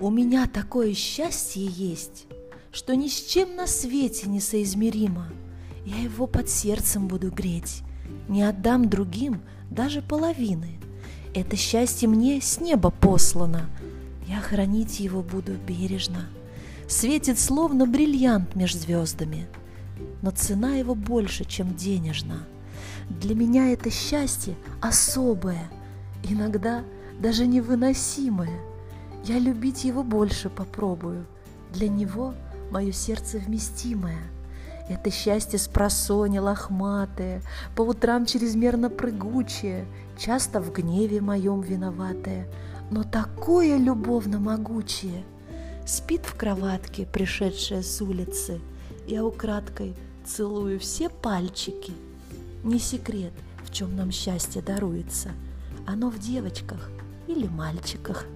У меня такое счастье есть, что ни с чем на свете не соизмеримо. Я его под сердцем буду греть, не отдам другим даже половины. Это счастье мне с неба послано, я хранить его буду бережно. Светит словно бриллиант меж звездами, но цена его больше, чем денежна. Для меня это счастье особое, иногда даже невыносимое. Я любить его больше попробую, для него мое сердце вместимое. Это счастье с просони лохматое, по утрам чрезмерно прыгучее, часто в гневе моем виноватое, но такое любовно могучее. Спит в кроватке, пришедшая с улицы, я украдкой целую все пальчики – не секрет, в чем нам счастье даруется. Оно в девочках или мальчиках.